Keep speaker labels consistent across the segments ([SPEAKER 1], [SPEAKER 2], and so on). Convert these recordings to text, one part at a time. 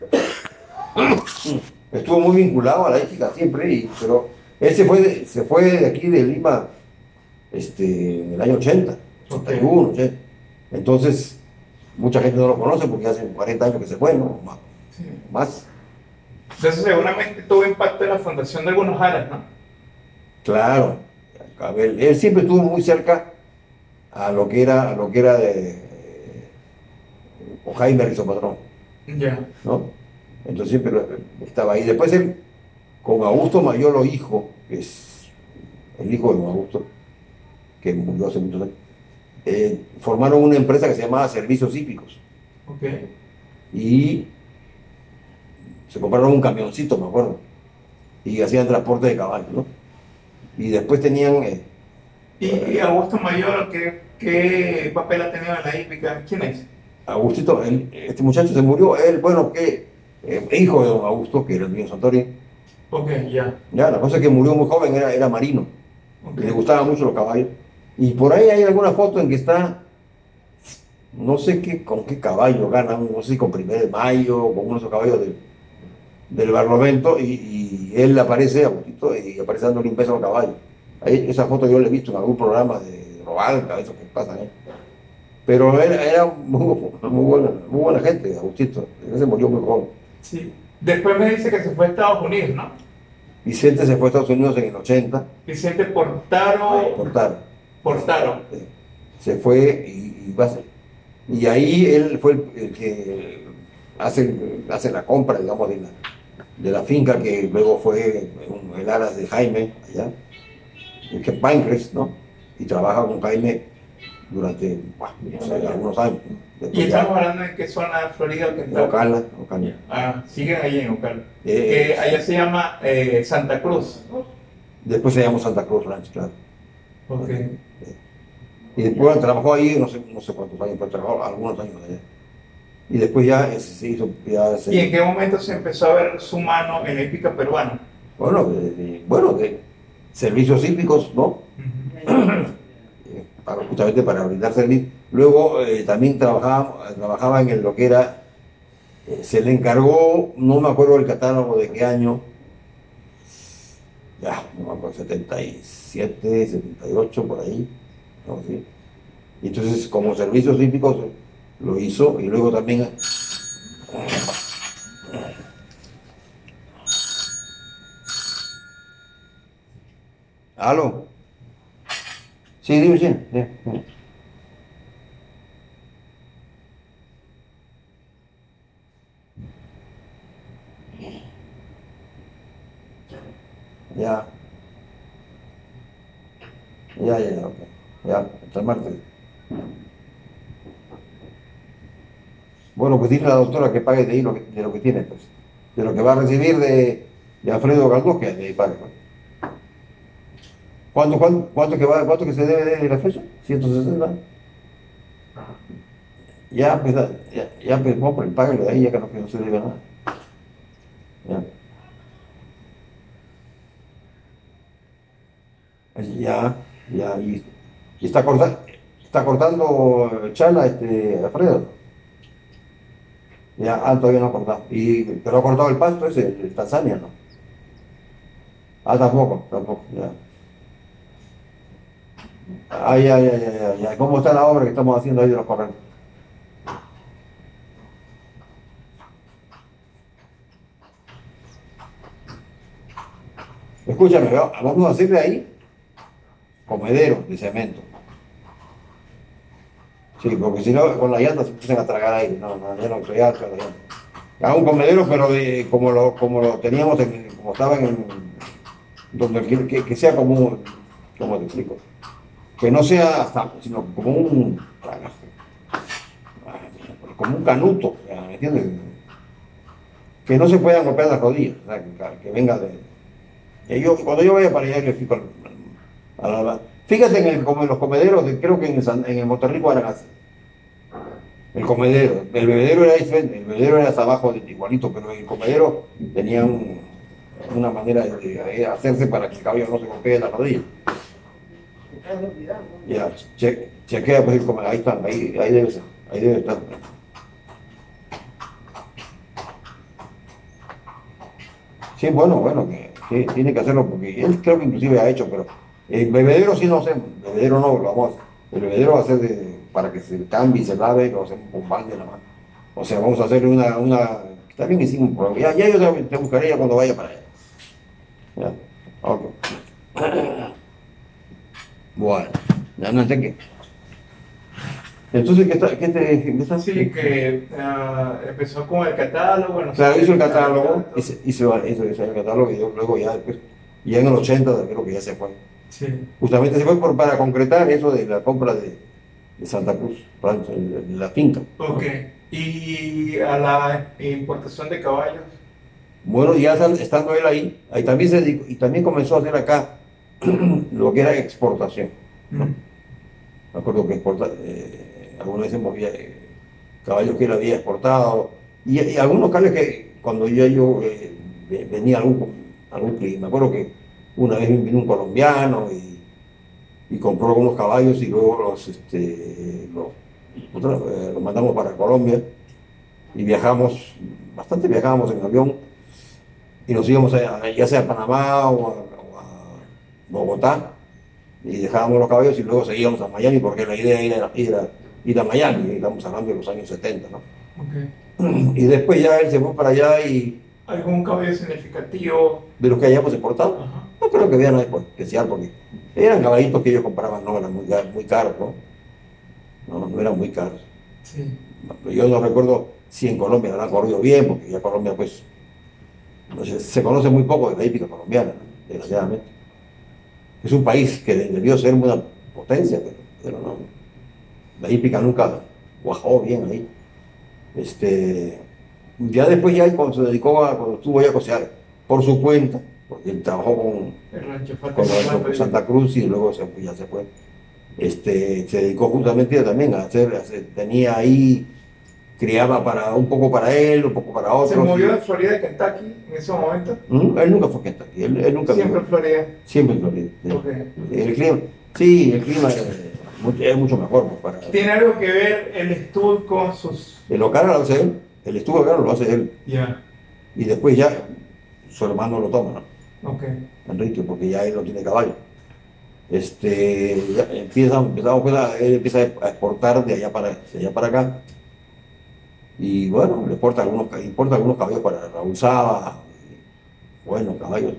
[SPEAKER 1] Estuvo muy vinculado a la ética siempre, y, pero él se fue, de, se fue de aquí de Lima este, en el año 80, 81, 80. Entonces, mucha gente no lo conoce porque hace 40 años que se fue, ¿no? Más.
[SPEAKER 2] Sí.
[SPEAKER 1] más.
[SPEAKER 2] Entonces seguramente tuvo impacto en la fundación de algunos aras, ¿no?
[SPEAKER 1] Claro, él siempre estuvo muy cerca a lo que era, a lo que era de, eh, con Jaime Rizopatrón,
[SPEAKER 2] Ya.
[SPEAKER 1] ¿no? Entonces siempre lo- estaba ahí. Después él, con Augusto Mayolo, hijo, que es el hijo de don Augusto, que murió hace muchos años, eh, formaron una empresa que se llamaba Servicios Hípicos. Y se compraron un camioncito, me acuerdo, y hacían transporte de caballos, ¿no? Y después tenían, eh,
[SPEAKER 2] ¿Y, y Augusto Mayor qué, qué papel ha tenido en la hípica? ¿Quién es?
[SPEAKER 1] Agustito, él- este muchacho se murió, él, bueno, que eh, hijo de don Augusto, que era el mío Santori,
[SPEAKER 2] Ok, ya.
[SPEAKER 1] ya, la cosa es que murió muy joven, era, era marino,
[SPEAKER 2] Ok.
[SPEAKER 1] y le gustaban mucho los caballos, y por ahí hay alguna foto en que está, no sé qué, con qué caballo ganan, no sé si con primer de mayo, con uno de esos caballos del, del Barlovento, y, y él aparece, Agustito, y aparece dándole un beso al caballo. Ahí, esa foto yo la he visto en algún programa de Robalca, eso que pasa ahí. Pero era muy, muy, buena, muy buena gente, Agustito, se murió muy joven.
[SPEAKER 2] Sí. Después me dice que se fue a Estados Unidos, ¿no?
[SPEAKER 1] Vicente se fue a Estados Unidos en el 80,
[SPEAKER 2] Vicente Portaro.
[SPEAKER 1] Portaro.
[SPEAKER 2] Portaro.
[SPEAKER 1] Se fue y, y va a ser- y ahí él fue el, el que hace, hace la compra, digamos, de la, de la finca que luego fue un- el aras de Jaime, allá, en que Pancres, ¿no? Y trabaja con Jaime durante, bueno, no sé, algunos años. ¿no?
[SPEAKER 2] Y
[SPEAKER 1] Después
[SPEAKER 2] estamos
[SPEAKER 1] ya,
[SPEAKER 2] hablando de qué zona de Florida
[SPEAKER 1] en Ocala, Ocala.
[SPEAKER 2] Ah, siguen ahí en Ocala.
[SPEAKER 1] Eh,
[SPEAKER 2] Que allá se llama eh, Santa Cruz.
[SPEAKER 1] después se llamó Santa Cruz Ranch, claro.
[SPEAKER 2] Ok.
[SPEAKER 1] Y después bueno, trabajó ahí, no sé, no sé cuántos años, pero trabajó algunos años allá. Y después ya eh, se hizo, ya se,
[SPEAKER 2] ¿Y en qué momento se empezó a ver su mano en la hípica peruana?
[SPEAKER 1] bueno, de, de- bueno, de servicios hípicos, ¿no? Eh, justamente para brindar servicio. Luego eh, también trabajaba, trabajaba en el- lo que era, eh, se le encargó, no me acuerdo el catálogo de qué año, ya, no me acuerdo, 77, 78, por ahí, ¿no? ¿Sí? Y entonces como servicios hípicos eh, lo hizo y luego también... ¿Aló? Sí, dime, sí. sí. Ya. Ya, ya, ya, ok. Ya, hasta el martes. Bueno, pues dile a la doctora que pague de ahí lo que, de lo que tiene, pues. De lo que va a recibir de, de Alfredo Galdós, que de ahí pague. ¿Cuánto, cuánto, cuánto que va, cuánto que se debe de la fecha? 160. Ya, pues, ya, ya pues, por el pago de ahí, ya que no, que no se debe nada. Ya. Ya, ya, y, y está, corta, está cortando chala este Alfredo. Ya, ah, todavía no ha cortado. Y, pero ha cortado el pasto ese, el Tanzania, ¿no? Ah, tampoco, tampoco, ya. Ah, ya, ya, ya, ya, ya. ¿Cómo está la obra que estamos haciendo ahí de los corrales? Escúchame, va- vamos a hacerle ahí comedero de cemento. Sí, porque si no, con las llantas se empiezan a tragar aire. No, no, ya no de las llantas. Hago un comedero, pero de, como, lo, como lo teníamos, en, como estaba en. donde que, que- que sea como. un- ¿Cómo te explico? Que no sea hasta, sino como un. como un canuto, ¿me entiendes? Que no se puedan golpear las rodillas, que, venga de. yo, cuando yo vaya para allá, yo fijo al- a la- Fíjate en, el, como en los comederos, de- creo que en, el en el así. El comedero, el bebedero era diferente, el bebedero era hasta abajo de- igualito, pero el comedero tenía un- una manera de, de hacerse para que el caballo no se golpee la rodilla. Ya, che, chequea pues ahí está, ahí, ahí debe ser, ahí debe estar. Sí, bueno, bueno, que tiene que hacerlo porque él creo que inclusive ha hecho, pero el bebedero sí no hacemos, el bebedero no lo vamos. El bebedero va a ser de, para que se cambie y se lave, lo hacemos con balde la mano. O sea, vamos a hacer una, una también hicimos un programa. Ya, ya yo te buscaré ya cuando vaya para allá. Ya, ok. Bueno, ya no sé qué. Entonces, ¿qué está? ¿Qué te, qué está?
[SPEAKER 2] Sí, que ah, empezó con el catálogo. no sé
[SPEAKER 1] Claro, hizo el catálogo,
[SPEAKER 2] y
[SPEAKER 1] hizo, hizo, hizo, hizo el catálogo y luego ya después, ya en el 80 creo que ya se fue.
[SPEAKER 2] Sí.
[SPEAKER 1] Justamente se fue por, para concretar eso de la compra de, de Santa Cruz, de la finca.
[SPEAKER 2] Ok. Y a la importación de caballos.
[SPEAKER 1] Bueno, ya estando él ahí, ahí también se y también comenzó a hacer acá lo que era exportación.
[SPEAKER 2] Mm.
[SPEAKER 1] Me acuerdo que exporta, eh, algunas veces movía eh, caballos que él había exportado, y, y algunos caballos que cuando yo, yo eh, ve- venía algún, algún cliente, me acuerdo que una vez vino un colombiano y, y compró algunos caballos y luego los, este, los, nosotros, eh, los mandamos para Colombia y viajamos, bastante viajábamos en avión y nos íbamos a, ya sea a Panamá o a Bogotá y dejábamos los caballos y luego seguíamos a Miami porque la idea era ir a, ir a Miami, y estamos hablando de los años 70, ¿no?
[SPEAKER 2] Ok.
[SPEAKER 1] Y después ya él se fue para allá y
[SPEAKER 2] ¿Algún caballo significativo?
[SPEAKER 1] de los que hayamos exportado,
[SPEAKER 2] Ajá.
[SPEAKER 1] no creo que había nada especial porque eran caballitos que ellos compraban, no eran muy, caros, ¿no? No, no eran muy caros.
[SPEAKER 2] Sí.
[SPEAKER 1] Yo no recuerdo si en Colombia habrán corrido bien, porque ya Colombia, pues, no sé, se conoce muy poco de la hípica colombiana, desgraciadamente. Es un país que debió ser una potencia, pero, pero no. La hípica nunca cuajó bien ahí. Este, ya después, ya cuando se dedicó a, cuando estuvo ya a cosear por su cuenta, porque él trabajó con, Santa Cruz y luego se, ya se fue. Este, se dedicó justamente también a hacer, a hacer- tenía ahí, criaba para, un poco para él, un poco para
[SPEAKER 2] Se
[SPEAKER 1] otros.
[SPEAKER 2] movió de Florida a Kentucky en ese momento.
[SPEAKER 1] ¿Mm? Él nunca fue a Kentucky, él, él nunca
[SPEAKER 2] Siempre en Florida.
[SPEAKER 1] siempre en Florida. El clima, sí, el clima es mucho mejor pues, para
[SPEAKER 2] ¿Tiene algo que ver el estudio con sus...
[SPEAKER 1] el local lo hace él, el estudio acá lo hace él
[SPEAKER 2] Ya.
[SPEAKER 1] y después ya su hermano lo toma, ¿no?
[SPEAKER 2] Ok.
[SPEAKER 1] Enrique, porque ya él no tiene caballo. Este, ya empieza, empezamos pues a, él empieza a exportar de allá para, de allá para acá. Y bueno, le exporta algunos, importa algunos caballos para Raúl Saba. y Buenos caballos.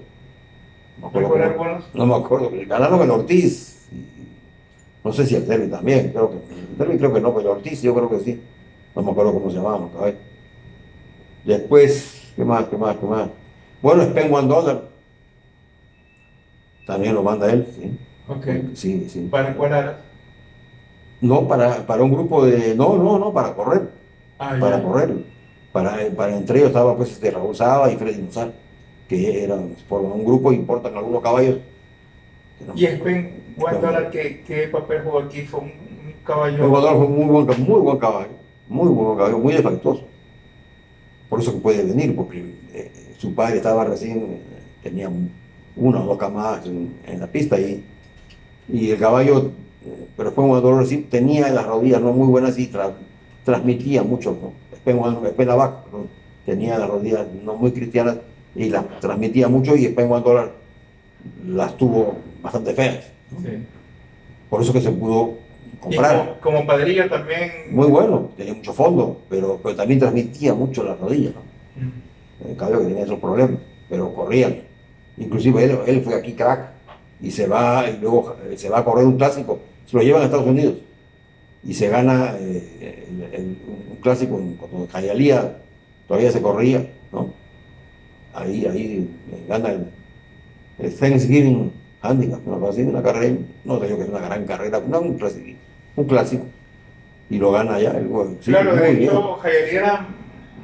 [SPEAKER 1] No me acuerdo no me acuerdo, ganaron el Ortiz. y no sé si el Derby también, creo que. El Derby creo que no, pero el Ortiz yo creo que sí. No me acuerdo cómo se llamaban los caballos. Después, ¿qué más? ¿Qué más? ¿Qué más? Bueno, Spen One Dollar. También lo manda él, sí.
[SPEAKER 2] Ok.
[SPEAKER 1] Sí, sí.
[SPEAKER 2] ¿Para cuál?
[SPEAKER 1] No, para, para un grupo de. No, no, no, para correr. Para
[SPEAKER 2] ya.
[SPEAKER 1] correr. Para, para entre ellos estaba pues este Raúl Saba y Freddy Musar, que eran, forman un grupo, importan algunos caballos. no-
[SPEAKER 2] Y Spen One Dollar, ¿qué, ¿qué papel jugó aquí? Fue un, caballo...
[SPEAKER 1] El jugador fue muy buen, muy buen caballo, muy buen caballo, muy defectuoso. Por eso que puede venir, porque eh, su padre estaba recién, eh, tenía una o dos camadas en, en la pista y, y el caballo, eh, pero fue un jugador así, tenía las rodillas no muy buenas y transmitía mucho, ¿no? Espena tenía las rodillas no muy cristianas y las transmitía mucho y Dollar las tuvo bastante feas. ¿no?
[SPEAKER 2] Sí.
[SPEAKER 1] Por eso que se pudo
[SPEAKER 2] Y
[SPEAKER 1] comprar.
[SPEAKER 2] como, como padrilla también...
[SPEAKER 1] Muy bueno, tenía mucho fondo, pero, pero también transmitía mucho las rodillas, ¿no?
[SPEAKER 2] Mm.
[SPEAKER 1] Que tenía esos problemas, pero corrían. Inclusive él, él fue aquí crack y se va y luego eh, se va a correr un clásico, se lo llevan a Estados Unidos y se gana eh, el- el- un clásico en- cuando Jayalía todavía se corría, ¿no? Ahí, ahí eh, gana el, el Thanksgiving Handicap, una carrera, no te digo que es una gran carrera, no, un clásico, un clásico. Y lo gana ya el. Sí,
[SPEAKER 2] claro, de hecho, Jayalí era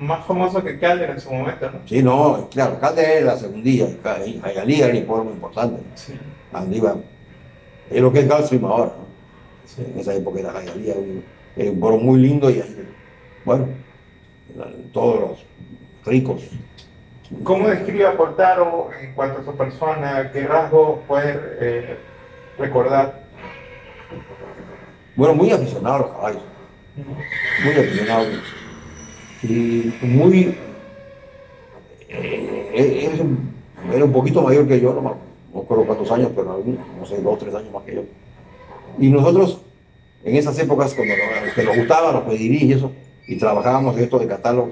[SPEAKER 2] más famoso que Calder en su momento, ¿no?
[SPEAKER 1] Sí, no, claro, Calde es la segundilla, y Jayalía era un pueblo muy importante.
[SPEAKER 2] Sí.
[SPEAKER 1] Donde iba, es lo que es Gulfstream ahora, ¿no?
[SPEAKER 2] Sí.
[SPEAKER 1] En esa época era Jayalía, un, era un muy lindo y ahí, bueno, todos los ricos.
[SPEAKER 2] ¿Cómo describe a Portaro en cuanto a su persona? ¿Qué rasgos puede eh, recordar?
[SPEAKER 1] Bueno, muy aficionado a los caballos, muy aficionado y muy, eh, él era un poquito mayor que yo, no me acuerdo cuántos años, pero no sé, dos o tres años más que yo. Y nosotros, en esas épocas, cuando nos, que nos gustaban los pedigrí y eso, y trabajábamos en esto de catálogo,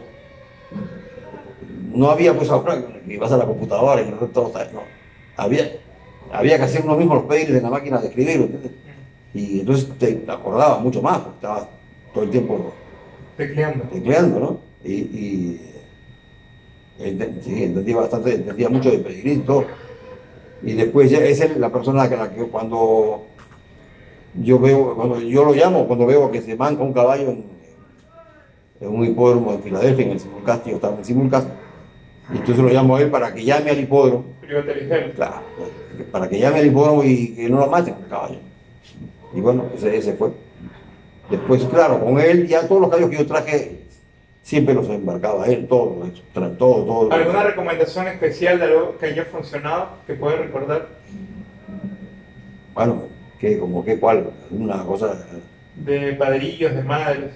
[SPEAKER 1] no había pues ahora que ibas a la computadora y todo, no. Había, había que hacer uno mismo los pedigrí en la máquina de escribir, ¿entiendes? Y entonces te acordabas mucho más, porque estabas todo el tiempo
[SPEAKER 2] tecleando,
[SPEAKER 1] tecleando ¿no? Y, y sí, entendía bastante, entendía mucho de pedigrí y todo. Y después ya es la persona que, la que cuando yo veo, cuando yo lo llamo, cuando veo que se manca un caballo en, en un hipódromo en Filadelfia, en el Simulcast, yo estaba en Simulcast, y entonces lo llamo a él para que llame al hipódromo. Claro, para que llame al hipódromo y que no lo maten el caballo. Y bueno, ese, ese fue. Después, claro, con él ya todos los caballos que yo traje siempre los embarcaba él, todo, todo, todo.
[SPEAKER 2] ¿Alguna recomendación especial de algo que haya funcionado que puede recordar?
[SPEAKER 1] Bueno, ¿qué, como qué, cuál? Una cosa...
[SPEAKER 2] De padrillos, de madres.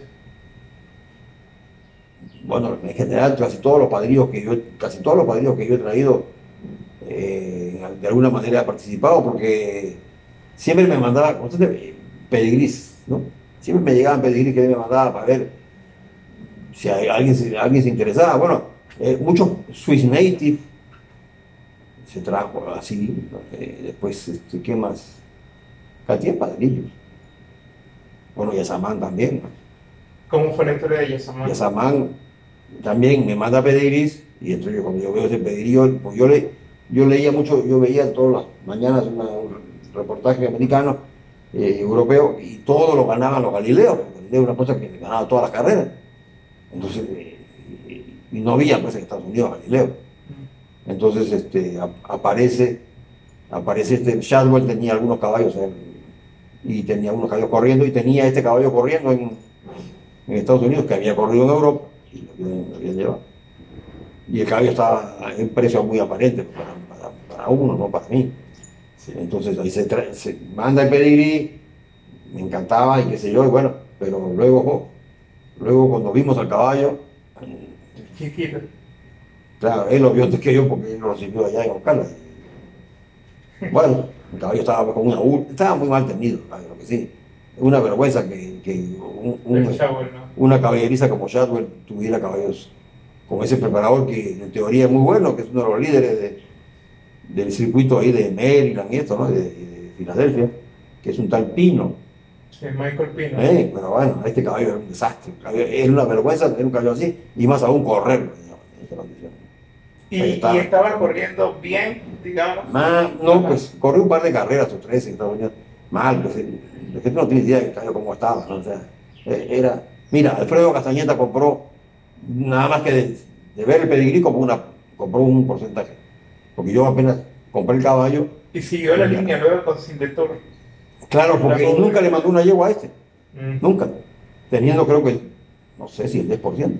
[SPEAKER 1] Bueno, en general casi todos los padrillos que yo, casi todos los padrillos que yo he traído, eh, de alguna manera he participado porque siempre me mandaba pedigrís, ¿no? Siempre me llegaban pedigrís que me mandaba para ver si alguien, alguien se interesaba. Bueno, eh, muchos Swiss Native se trajo así. Eh, después, este, ¿qué más? Cantidad de padrillos. Bueno, Yasamán también.
[SPEAKER 2] ¿Cómo fue la historia de Yasamán?
[SPEAKER 1] Yasamán también me manda pedigris y entonces cuando yo veo ese pedigrí, pues yo, le, yo leía mucho, yo veía todas las mañanas un reportaje americano, eh, europeo, y todo lo ganaban los Galileos. Galileo una cosa que ganaba todas las carreras. Entonces, y no había pues en Estados Unidos Galileo. Entonces este, aparece, aparece este, Shadwell tenía algunos caballos y tenía unos caballos corriendo y tenía este caballo corriendo en, en Estados Unidos que había corrido en Europa y lo habían, llevado. Y el caballo estaba en precio muy aparente para, para, uno, no para mí. Entonces ahí se, se, manda el pedigrí, me encantaba y qué sé yo, y bueno, pero luego Luego cuando vimos al caballo, claro, él lo vio antes que yo porque él lo recibió allá en Ocala. Bueno, el caballo estaba con una estaba muy mal tenido, claro que sí. Una vergüenza que, que una caballeriza como Shadwell tuviera caballos con ese preparador que en teoría es muy bueno, que es uno de los líderes del circuito ahí de Maryland y esto, ¿no? de, de Filadelfia, que es un tal Pino
[SPEAKER 2] Michael Pino.
[SPEAKER 1] Eh, pero bueno, este caballo era un desastre. Es una vergüenza tener un caballo así y más aún correr.
[SPEAKER 2] ¿Y, estaba. ¿Y, estaba corriendo bien, digamos?
[SPEAKER 1] no, pues corrió un par de carreras o tres en Estados Unidos. Mal, pues la gente no tiene idea de cómo estaba. ¿no? O sea, eh, era. Mira, Alfredo Castañeta compró, nada más que de, ver el pedigrí, como una, compró un porcentaje. Porque yo apenas compré el caballo.
[SPEAKER 2] Y siguió la línea luego con Sindetor.
[SPEAKER 1] Claro, porque nunca le mandó una yegua a este. Mm. Nunca. Teniendo creo que, no sé si el 10%.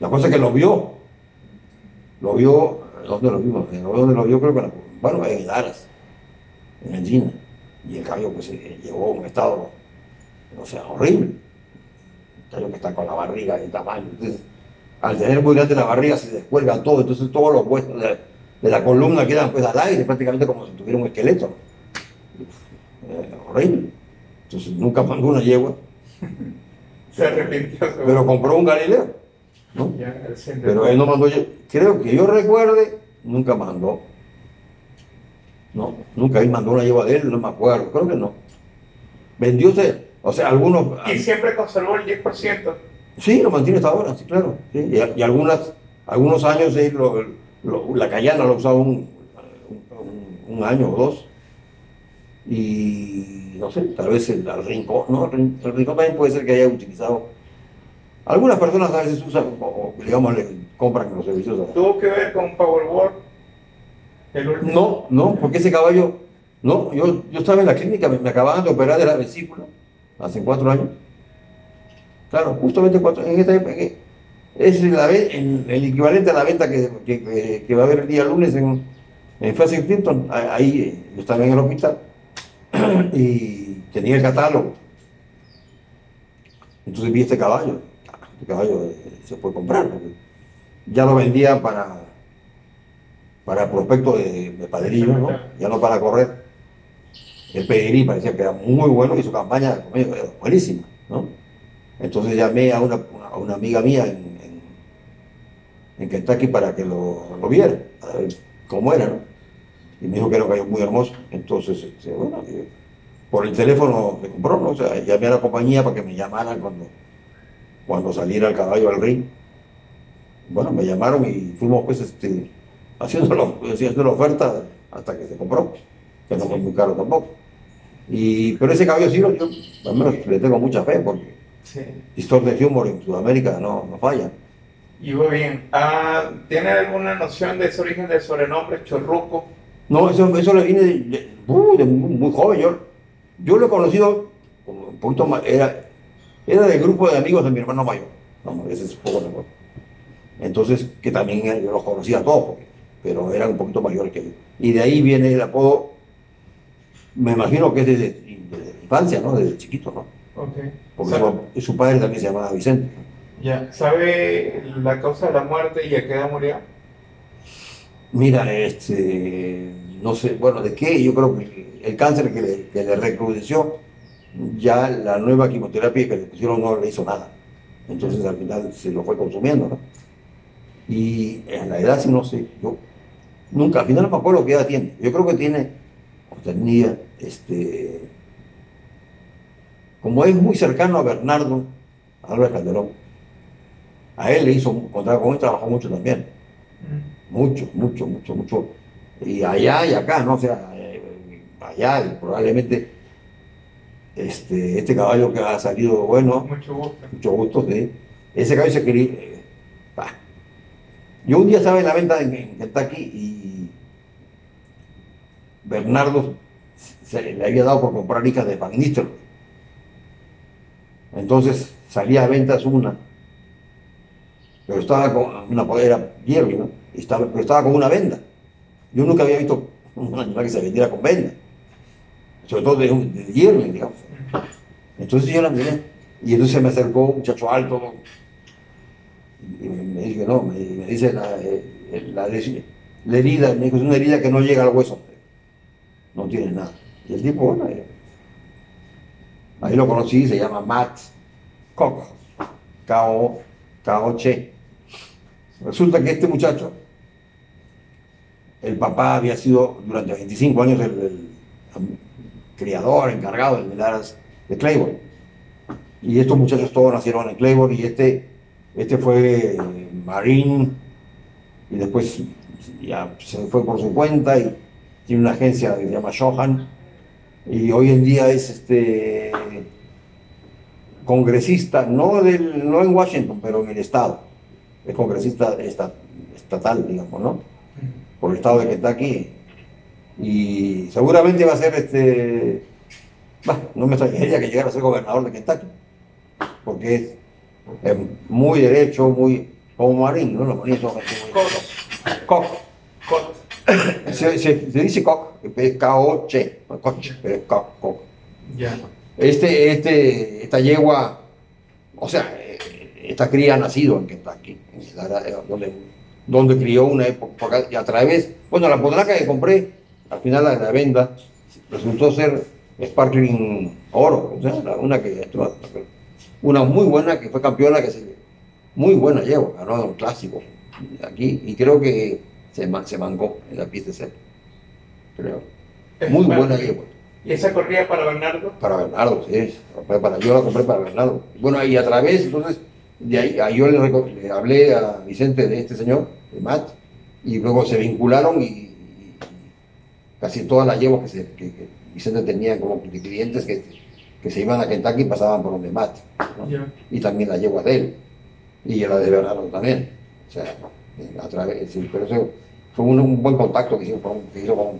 [SPEAKER 1] La cosa es que lo vio. Lo vio, ¿dónde lo vimos? ¿Dónde lo vio? Creo que, bueno, en Daras, en Engina. Y el caballo pues se llevó a un estado, o sea, horrible. El caballo que está con la barriga de tamaño. Entonces, al tener muy grande la barriga se descuelga todo, entonces todos los huesos de, de la columna quedan pues al aire, prácticamente como si tuviera un esqueleto eh, horrible. Entonces nunca mandó una yegua.
[SPEAKER 2] Se arrepintió.
[SPEAKER 1] Pero compró un Galileo. ¿No? pero él no mandó, creo que yo recuerde, nunca mandó. No, nunca él mandó una yegua de él, no me acuerdo, creo que no. Vendió o sea, algunos...
[SPEAKER 2] Y siempre conservó el 10%.
[SPEAKER 1] Sí, lo mantiene hasta ahora, sí, claro. Y, algunas, algunos años la Cayana lo usaba un, un año o dos y no sé, tal vez el, rincón, ¿no? El, rincón también puede ser que haya utilizado. Algunas personas a veces usan, o, digamos, le compran los servicios.
[SPEAKER 2] ¿Tuvo que ver con Powerboard?
[SPEAKER 1] No, no, porque ese caballo, no, yo, yo estaba en la clínica, me, acababan de operar de la vesícula hace cuatro años. Claro, justamente cuatro, en esta época, es el, equivalente a la venta que, que, que, va a haber el día lunes en, en Clinton, ahí yo estaba en el hospital y tenía el catálogo. Entonces vi este caballo. Este caballo eh, se puede comprar ya lo vendían para, para el prospecto de, de Padrillo, ¿no? ya no para correr. El Pedigrí parecía que era muy bueno y su campaña conmigo era buenísima. ¿no? Entonces llamé a una, a una amiga mía en, en, en Kentucky para que lo, lo viera, a ver cómo era. ¿no? Y me dijo que era un caballo muy hermoso. Entonces, este, bueno, eh, por el teléfono me compró, ¿no? O sea, llamé a la compañía para que me llamaran cuando, cuando saliera el caballo al ring. Bueno, me llamaron y fuimos pues este, haciendo, la, haciendo la oferta hasta que se compró, que no fue muy caro tampoco. Y, pero ese caballo sí, yo al menos le tengo mucha fe porque
[SPEAKER 2] Sí.
[SPEAKER 1] Histor de Humor en Sudamérica no, no falla.
[SPEAKER 2] Y muy bien. Ah, ¿Tiene alguna noción de ese origen del sobrenombre Chorruco?
[SPEAKER 1] No, eso, eso le viene de, de- uh, de muy, joven. Yo, yo lo he conocido como un poquito más, era, era del grupo de amigos de mi hermano mayor. Vamos, ese es poco mejor. Entonces, que también yo los conocía a todos, porque- pero eran un poquito mayores que yo. Y de ahí viene el apodo, me imagino que es desde, desde la infancia, ¿no? Desde chiquito, ¿no?
[SPEAKER 2] Ok.
[SPEAKER 1] Porque su padre también se llamaba Vicente.
[SPEAKER 2] ya. ¿Sabe la causa de la muerte y a qué edad murió?
[SPEAKER 1] Mira, este, no sé, bueno, ¿de qué? Yo creo que el cáncer que le, que le recrudeció, ya la nueva quimioterapia que le pusieron no le hizo nada. Entonces al final se lo fue consumiendo, ¿no? Y en la edad sí no sé, yo nunca, al final no me acuerdo qué edad tiene. Yo creo que tiene, o tenía, este, como es muy cercano a Bernardo Álvarez Calderón, a él le hizo, contrato con él trabajó mucho también. Mucho, mucho, mucho, mucho. Y allá y acá, ¿no? O sea, eh, allá y probablemente este, este caballo que ha salido bueno,
[SPEAKER 2] Mucho gusto.
[SPEAKER 1] mucho gusto, sí. Ese caballo se quería. eh. Yo un día estaba en la venta en, en Kentucky y Bernardo se le había dado por comprar hijas de Van Nistelrooy. Entonces salía a ventas una, pero estaba con una era Jerry, ¿no? Y estaba, pero estaba con una venda. Yo nunca había visto un animal que se vendiera con venda, sobre todo de, un- de digamos. Entonces yo la miré y entonces me acercó un muchacho alto y me, dice, no, me, me dice la, eh, la, herida, me dijo, es una herida que no llega al hueso, no tiene nada. Y el tipo, bueno, eh, ahí lo conocí, se llama Matt Koch, K-O, K-O-Che. Resulta que este muchacho, el papá había sido durante 25 años el criador, encargado de Melaras de Claiborne. Y estos muchachos todos nacieron en Claiborne y este, este fue Marín y después ya se fue por su cuenta y tiene una agencia que se llama Johan y hoy en día es este congresista, no, del, no en Washington, pero en el estado. Es congresista esta- estatal, digamos, ¿no? Por el estado de Kentucky. Y seguramente va a ser este. bah, no me extrañaría que llegara a ser gobernador de Kentucky. Porque es, es muy derecho, muy. como Marín, ¿no? Los marines son muy-.
[SPEAKER 2] Cot.
[SPEAKER 1] Se, se- se dice Koch, es Koch, pero es Koch.
[SPEAKER 2] Ya.
[SPEAKER 1] Este, este, esta yegua, o sea, esta cría ha nacido en Kentucky, donde, donde crió una época, y a través, bueno, la podraca que compré, al final la, la venda, resultó ser Sparkling Oro, o sea, una que, una muy buena que fue campeona, que se, muy buena yegua, ganó un clásico aquí, y creo que se, se mangó en la pista seca, creo. Muy buena yegua.
[SPEAKER 2] ¿Y esa corría para Bernardo?
[SPEAKER 1] Para Bernardo, sí. Para, yo la compré para Bernardo. Bueno, y a través, entonces, de ahí, ahí yo le, le hablé a Vicente de este señor, de Matt, y luego se vincularon y casi todas las yeguas que, se- que- que Vicente tenía como de clientes que, que se iban a Kentucky pasaban por donde.
[SPEAKER 2] Ya.
[SPEAKER 1] Y también las yeguas de él. Y la de Bernardo también. O sea, a través, pero eso fue un, un buen contacto que hizo con, que hizo con,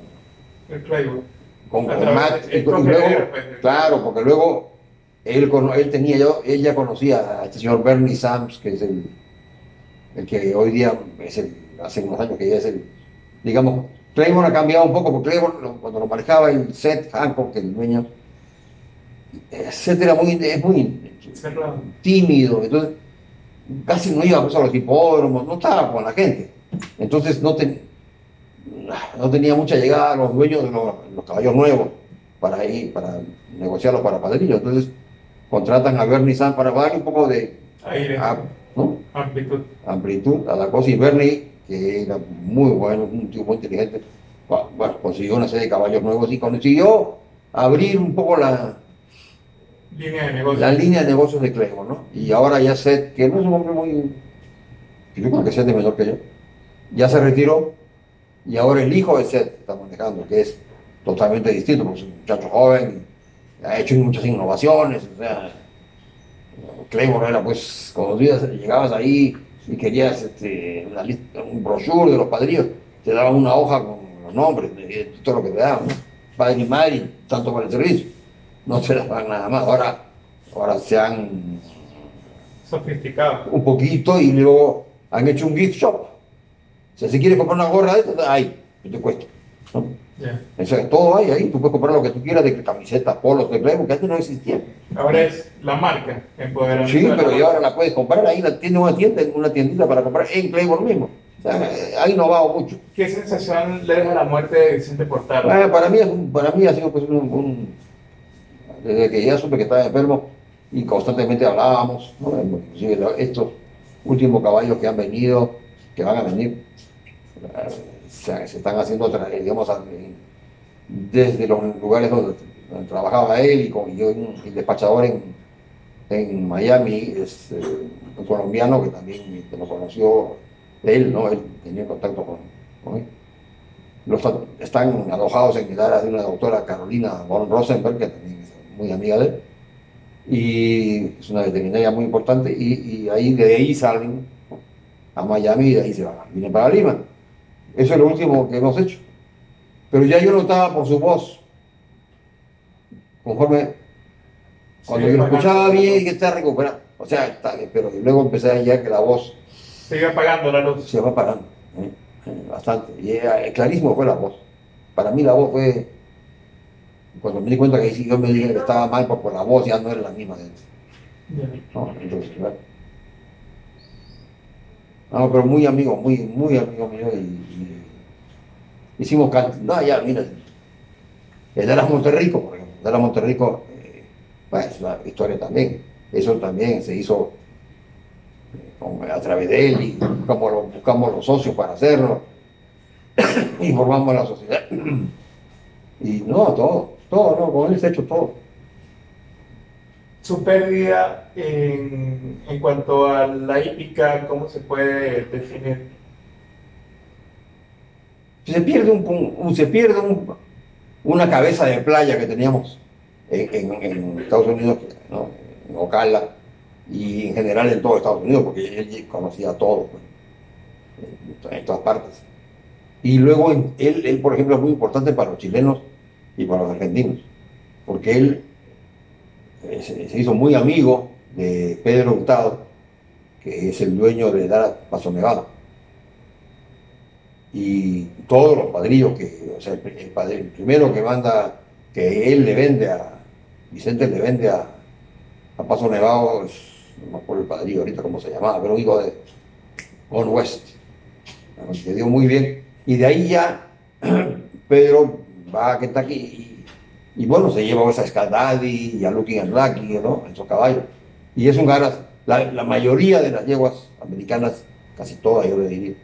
[SPEAKER 2] El Claiborne.
[SPEAKER 1] con, con
[SPEAKER 2] través
[SPEAKER 1] Matt.
[SPEAKER 2] el
[SPEAKER 1] y luego,
[SPEAKER 2] pues,
[SPEAKER 1] claro, porque luego él, él tenía yo, ella conocía a este señor Bernie Sams, que es el, el que hoy día es el, hace unos años que ya es el, digamos, Claiborne ha cambiado un poco, porque Claiborne, lo- cuando lo manejaba el Seth Hancock, el dueño, Seth era muy, es muy
[SPEAKER 2] Cerrado.
[SPEAKER 1] tímido, entonces casi no iba a los hipódromos, no estaba con la gente. Entonces no ten- no tenía mucha llegada a los dueños de los, los caballos nuevos para ir, para negociarlos para padrillos. Entonces contratan a Bernie San para darle un poco de
[SPEAKER 2] Aire,
[SPEAKER 1] ¿no?
[SPEAKER 2] amplitud.
[SPEAKER 1] amplitud a la cosa y Bernie, que era muy bueno, un tipo muy inteligente, bu- bueno, consiguió una serie de caballos nuevos y consiguió abrir un poco la,
[SPEAKER 2] Línea de negocio.
[SPEAKER 1] la línea de negocios de Clevo, ¿no? Y ahora ya Seth, que no es un hombre muy, yo creo que Seth es menor que yo, ya se retiró y ahora el hijo de Seth está manejando, que es totalmente distinto, porque es un muchacho joven, ha hecho muchas innovaciones, o sea, Claymore era pues, cuando llegabas ahí y querías este, una lista, un brochure de los padrillos, te daban una hoja con los nombres todo lo que te daban, ¿no? padre y madre, tanto para el servicio, no te daban nada más, ahora, ahora se han
[SPEAKER 2] Sofisticado.
[SPEAKER 1] un poquito y luego han hecho un gift shop. O sea, si quieres comprar una gorra de esta, hay, ¿qué te cuesta? ¿No? O sea, todo hay ahí, tú puedes comprar lo que tú quieras de camisetas, polos, de Playboy, que antes no existían.
[SPEAKER 2] Ahora es la marca. Empoderamiento
[SPEAKER 1] Sí, pero ya ahora la puedes comprar ahí, la tiene una tienda, una tiendita para comprar en Playboy mismo. O sea, eh, ha innovado mucho.
[SPEAKER 2] ¿Qué sensación le deja la muerte de Vicente Portaro?
[SPEAKER 1] Bueno, para, mí, es un- para mí ha sido pues un, un- Desde que ya supe que estaba enfermo y constantemente hablábamos, ¿no? estos últimos caballos que han venido, que van a venir, eh, se, se están haciendo, tra- digamos, en- desde los lugares donde, trabajaba él y, con, yo, el despachador en, en Miami, es eh, un colombiano que también que lo conoció él, ¿no? Él tenía contacto con, él los están alojados en el área de una doctora Carolina von Rosenberg, que también es muy amiga de él, y es una veterinaria muy importante, y, y ahí de ahí salen a Miami y de ahí se van, vienen para Lima. Eso es lo último que hemos hecho. Pero ya yo notaba por su voz, conforme cuando
[SPEAKER 2] Sí,
[SPEAKER 1] yo lo
[SPEAKER 2] apagando.
[SPEAKER 1] escuchaba bien que está recuperando, o sea, está bien, pero luego empecé a ya que la voz
[SPEAKER 2] Se iba apagando la luz.
[SPEAKER 1] se va parando ¿eh? Eh, bastante. Y eh, clarísimo fue la voz. Para mí la voz fue, cuando me di cuenta que yo me dije que estaba mal por, por la voz, ya no era la misma. ¿no? Entonces, bueno. No, pero muy amigo, muy, muy amigo mío y, hicimos can- No, ya, mira, el de las Monterrico, por ejemplo, de las Monterrico, eh, bueno, es una historia también. Eso también se hizo eh, a través de él y buscamos, los- buscamos los socios para hacerlo y formamos la sociedad. Y no, todo, todo, no, con él se ha hecho todo.
[SPEAKER 2] Su pérdida en, en cuanto a la hípica, ¿cómo se puede definir?
[SPEAKER 1] se pierde un, un- se pierde un- una cabeza de playa que teníamos en, Estados Unidos, ¿no? en Ocala y en general en todo Estados Unidos, porque él conocía todo, pues, en, todas partes. Y luego él, él, por ejemplo, es muy importante para los chilenos y para los argentinos, porque él se, se hizo muy amigo de Pedro Hurtado, que es el dueño de Dar Paso Nevado. Y todos los padrillos que, o sea, el, padre- primero que manda, que él le vende a, Vicente le vende a, Paso Nevado, es- no me acuerdo el padrillo ahorita cómo se llamaba, pero hijo de Gone West, que dio muy bien, y de ahí ya Pedro va a Kentucky y, bueno, se lleva a esa Scaldadi y a Looking and Lucky, ¿no? Esos caballos, y es un ganas, la, la mayoría de las yeguas americanas, casi todas yo le diría,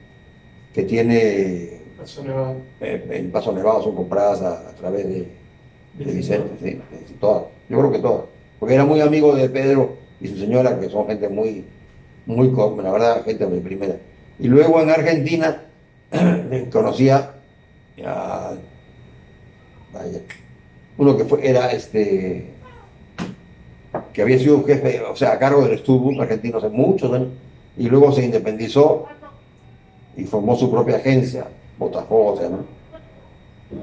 [SPEAKER 1] que tiene
[SPEAKER 2] Paso Nevado.
[SPEAKER 1] eh, el Paso Nevado son compradas a, a través de, de Vicente, sí, sí, todas. Yo creo que todas. Porque era muy amigo de Pedro y su señora, que son gente muy, muy, la verdad, gente de primera. Y luego en Argentina conocía a, vaya, uno que fue, era este, que había sido jefe, o sea, a cargo del estuvo argentino hace muchos años, y luego se independizó y formó su propia agencia, Botafogo, o sea, ¿no?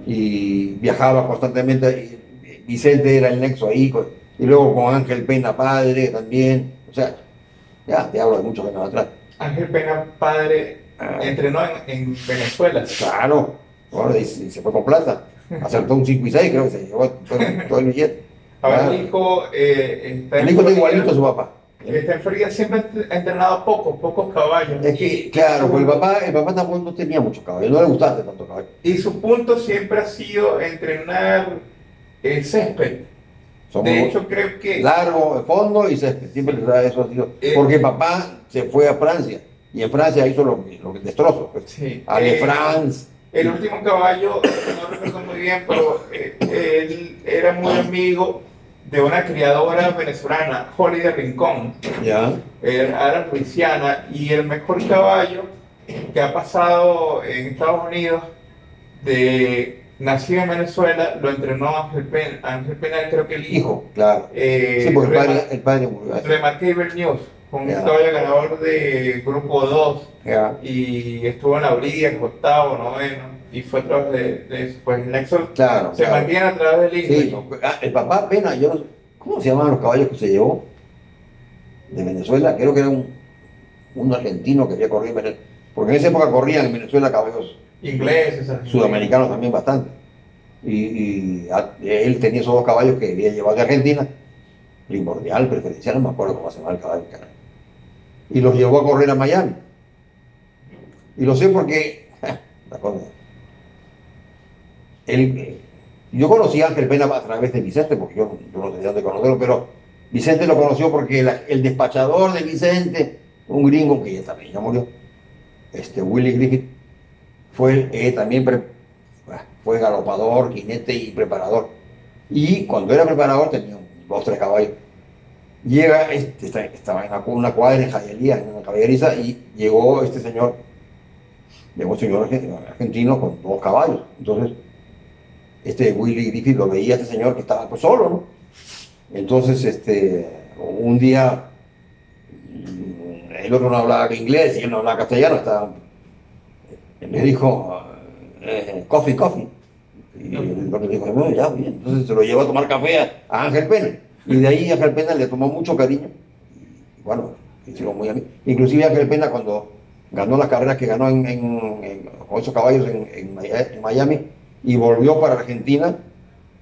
[SPEAKER 1] Y viajaba constantemente, y Vicente era el nexo ahí, y luego con Ángel Pena Padre también, o sea, ya te hablo de muchos años atrás.
[SPEAKER 2] Ángel Pena, padre,
[SPEAKER 1] Ah.
[SPEAKER 2] entrenó en, en Venezuela.
[SPEAKER 1] Claro, bueno, y se fue con plata, acertó un 5 y 6, creo que se llevó todo, todo el billete.
[SPEAKER 2] Ahora el hijo eh, está
[SPEAKER 1] El
[SPEAKER 2] en
[SPEAKER 1] hijo está
[SPEAKER 2] Florida.
[SPEAKER 1] igualito a su papá.
[SPEAKER 2] Este Frías siempre ha entrenado pocos, pocos caballos.
[SPEAKER 1] Es que, claro, pues el papá, el papá tampoco no tenía muchos caballos, no le gustaba tanto caballo.
[SPEAKER 2] Y su punto siempre ha sido entrenar el césped.
[SPEAKER 1] Somos
[SPEAKER 2] De hecho, creo que
[SPEAKER 1] largo, de fondo y césped, siempre eso ha sido.
[SPEAKER 2] Eh.
[SPEAKER 1] Porque papá se fue a Francia y en Francia hizo lo, lo destrozos. Pues.
[SPEAKER 2] sí, eh,
[SPEAKER 1] France.
[SPEAKER 2] El último caballo, no recuerdo muy bien, pero eh, él era muy amigo de una criadora venezolana, Holly de Rincón.
[SPEAKER 1] Ya.
[SPEAKER 2] Era luisiana y el mejor caballo que ha pasado en Estados Unidos de nacido en Venezuela lo entrenó Ángel Pen, Ángel Penal, creo que el hijo.
[SPEAKER 1] Claro.
[SPEAKER 2] Eh,
[SPEAKER 1] Sí, porque el padre, el padre.
[SPEAKER 2] Remarkable News, con un
[SPEAKER 1] Ya.
[SPEAKER 2] caballo ganador de grupo 2
[SPEAKER 1] Ya.
[SPEAKER 2] y estuvo en la orilla, en octavo, noveno, y fue a través de, de. Pues el nexo
[SPEAKER 1] Claro.
[SPEAKER 2] se
[SPEAKER 1] claro.
[SPEAKER 2] mantiene a través del hijo.
[SPEAKER 1] Sí, no, ah, el papá apenas, yo no sé, ¿cómo se llamaban los caballos que se llevó de Venezuela? Creo que era un, un argentino que había corrido en Venezuela. Porque en esa época corrían en Venezuela caballos
[SPEAKER 2] Ingleses,
[SPEAKER 1] sudamericanos también bastante. Y, y a- él tenía esos dos caballos que había llevado de Argentina, primordial, preferencial, no me acuerdo cómo se llama el caballo. Y los llevó a correr a Miami. Y lo sé porque, yo conocí a Ángel Pena a través de Vicente, porque yo, yo no tenía dónde conocerlo, pero Vicente lo conoció porque el despachador de Vicente, un gringo que ya también ya murió, este Willie Griffith, fue eh, también ah, fue galopador, jinete y preparador. Y cuando era preparador tenía dos, tres caballos. Llega, este, estaba en una, cuadra en Jayalía, en una caballeriza, y llegó este señor, llegó un señor argen- argentino con dos caballos. Entonces, este Willy Griffith lo veía este señor que estaba pues solo, ¿no? Entonces, este, un día, el otro no hablaba inglés y él no hablaba castellano, estaba, le dijo, eh, coffee, coffee. Y el otro dijo, no, ya, bien. Entonces se lo llevó a tomar café a, Ángel Pena. Y de ahí Ángel Pena le tomó mucho cariño. Bueno, hicieron muy amigos. Inclusive Ángel Pena cuando ganó las carreras que ganó en, con esos caballos en, Miami y volvió para Argentina,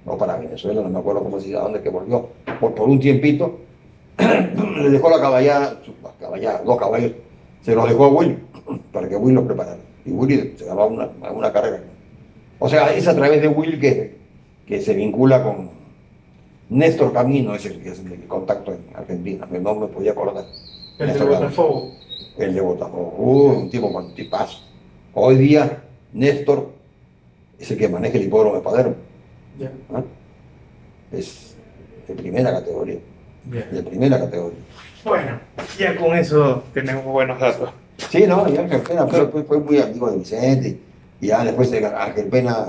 [SPEAKER 1] o para Venezuela, no me acuerdo cómo se dice, a dónde que volvió, por, por un tiempito, le dejó la caballada, la caballada, dos caballos, se los dejó a Willy, para que Willy los preparara. Y Willy se ganó una, una carrera. O sea, es a través de Willy que, que se vincula con Néstor Camino, es el que es el contacto en Argentina, que no me podía acordar.
[SPEAKER 2] El de
[SPEAKER 1] Néstor.
[SPEAKER 2] Botafogo.
[SPEAKER 1] El de Botafogo. Uh, un tipo con tipazo. Hoy día, Néstor es el que maneja el hipódromo de Padermo.
[SPEAKER 2] Ya,
[SPEAKER 1] ¿ah? Es de primera categoría.
[SPEAKER 2] ya.
[SPEAKER 1] De primera categoría.
[SPEAKER 2] Bueno, ya con eso tenemos buenos datos.
[SPEAKER 1] Sí, no, y Ángel Pena fue, fue- fue muy amigo de Vicente. Y ya después de Ángel Pena